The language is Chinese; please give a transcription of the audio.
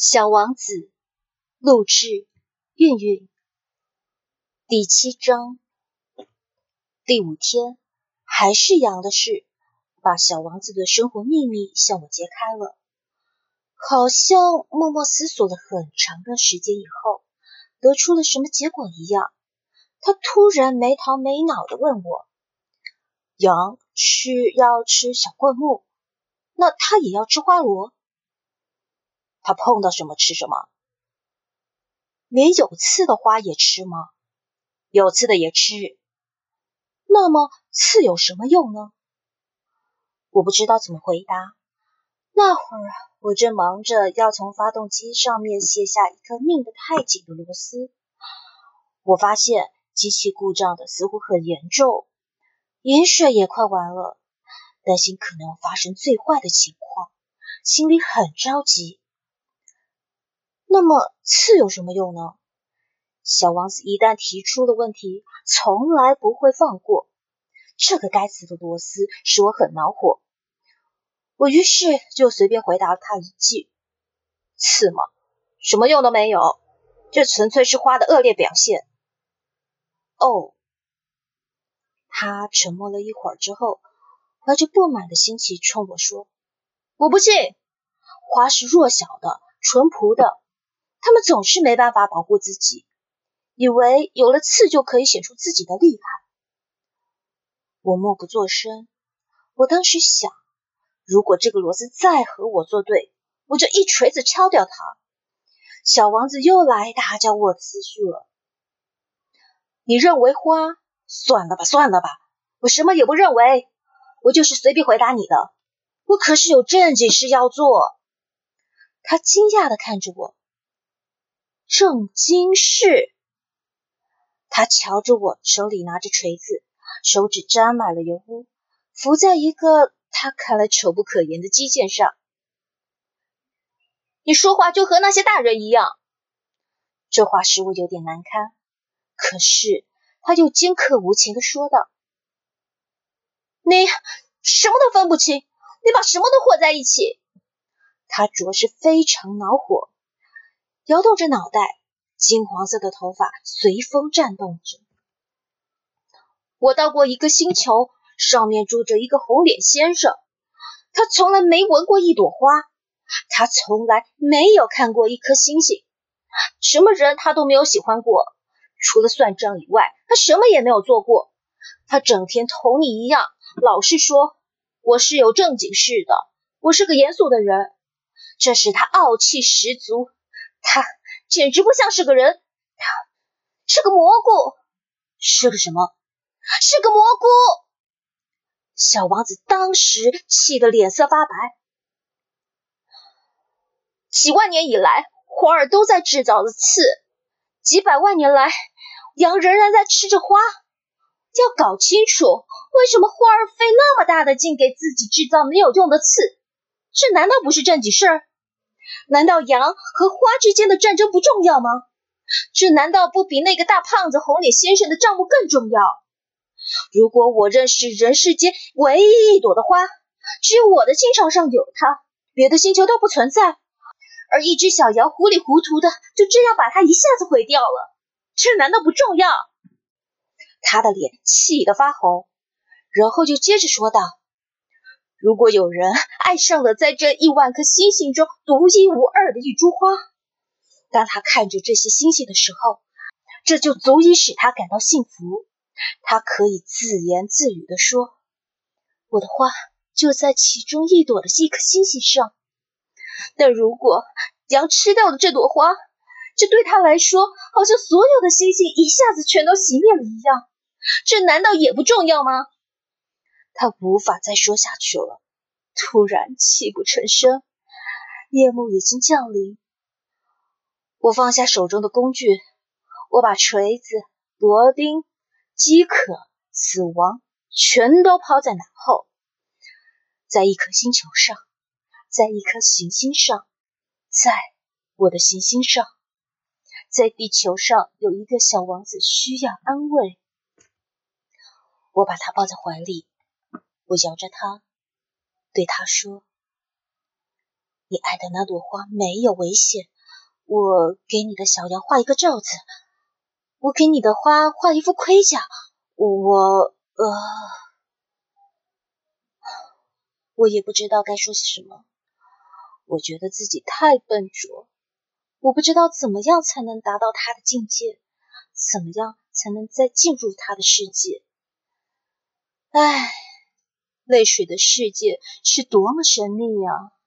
小王子，录制，韵韵。第七章，第五天，还是羊的事，把小王子的生活秘密向我揭开了。好像默默思索了很长的时间以后，得出了什么结果一样。他突然没头没脑的问我：“羊是要吃小灌木，那它也要吃花螺？”他碰到什么吃什么，连有刺的花也吃吗？有刺的也吃。那么刺有什么用呢？我不知道怎么回答。那会儿我正忙着要从发动机上面卸下一颗拧得太紧的螺丝。我发现机器故障的似乎很严重，盐水也快完了，担心可能发生最坏的情况，心里很着急。那么刺有什么用呢？小王子一旦提出了问题，从来不会放过。这个该死的螺丝使我很恼火。我于是就随便回答了他一句：“刺吗？什么用都没有，这纯粹是花的恶劣表现。”哦，他沉默了一会儿之后，怀着不满的心情冲我说：“我不信，花是弱小的、淳朴的。”他们总是没办法保护自己，以为有了刺就可以显出自己的厉害。我默不作声。我当时想，如果这个螺丝再和我作对，我就一锤子敲掉它。小王子又来打搅我的思绪了。你认为花？算了吧，算了吧，我什么也不认为，我就是随便回答你的。我可是有正经事要做。他惊讶的看着我。正经事。他瞧着我，手里拿着锤子，手指沾满了油污，浮在一个他看来丑不可言的机件上。你说话就和那些大人一样。这话使我有点难堪，可是他又尖刻无情的说道：“你什么都分不清，你把什么都和在一起。”他着实非常恼火。摇动着脑袋，金黄色的头发随风颤动着。我到过一个星球，上面住着一个红脸先生。他从来没闻过一朵花，他从来没有看过一颗星星，什么人他都没有喜欢过。除了算账以外，他什么也没有做过。他整天同你一样，老是说我是有正经事的，我是个严肃的人，这使他傲气十足。他简直不像是个人，他是个蘑菇，是个什么？是个蘑菇！小王子当时气得脸色发白。几万年以来，花儿都在制造着刺；几百万年来，羊仍然在吃着花。要搞清楚，为什么花儿费那么大的劲给自己制造没有用的刺？这难道不是正经事儿？难道羊和花之间的战争不重要吗？这难道不比那个大胖子红脸先生的账目更重要？如果我认识人世间唯一一朵的花，只有我的心肠上有它，别的星球都不存在，而一只小羊糊里糊涂的就这样把它一下子毁掉了，这难道不重要？他的脸气得发红，然后就接着说道。如果有人 爱上了在这亿万颗星星中独一无二的一株花，当他看着这些星星的时候，这就足以使他感到幸福。他可以自言自语地说：“我的花就在其中一朵的一颗星星上。”但如果羊吃掉了这朵花，这对他来说好像所有的星星一下子全都熄灭了一样。这难道也不重要吗？他无法再说下去了，突然泣不成声。夜幕已经降临，我放下手中的工具，我把锤子、螺钉、饥渴、死亡全都抛在脑后。在一颗星球上，在一颗行星上，在我的行星上，在地球上，有一个小王子需要安慰。我把他抱在怀里。我摇着他，对他说：“你爱的那朵花没有危险。我给你的小羊画一个罩子，我给你的花画一副盔甲。我呃，我也不知道该说些什么。我觉得自己太笨拙，我不知道怎么样才能达到他的境界，怎么样才能再进入他的世界。唉，泪水的世界是多么神秘呀！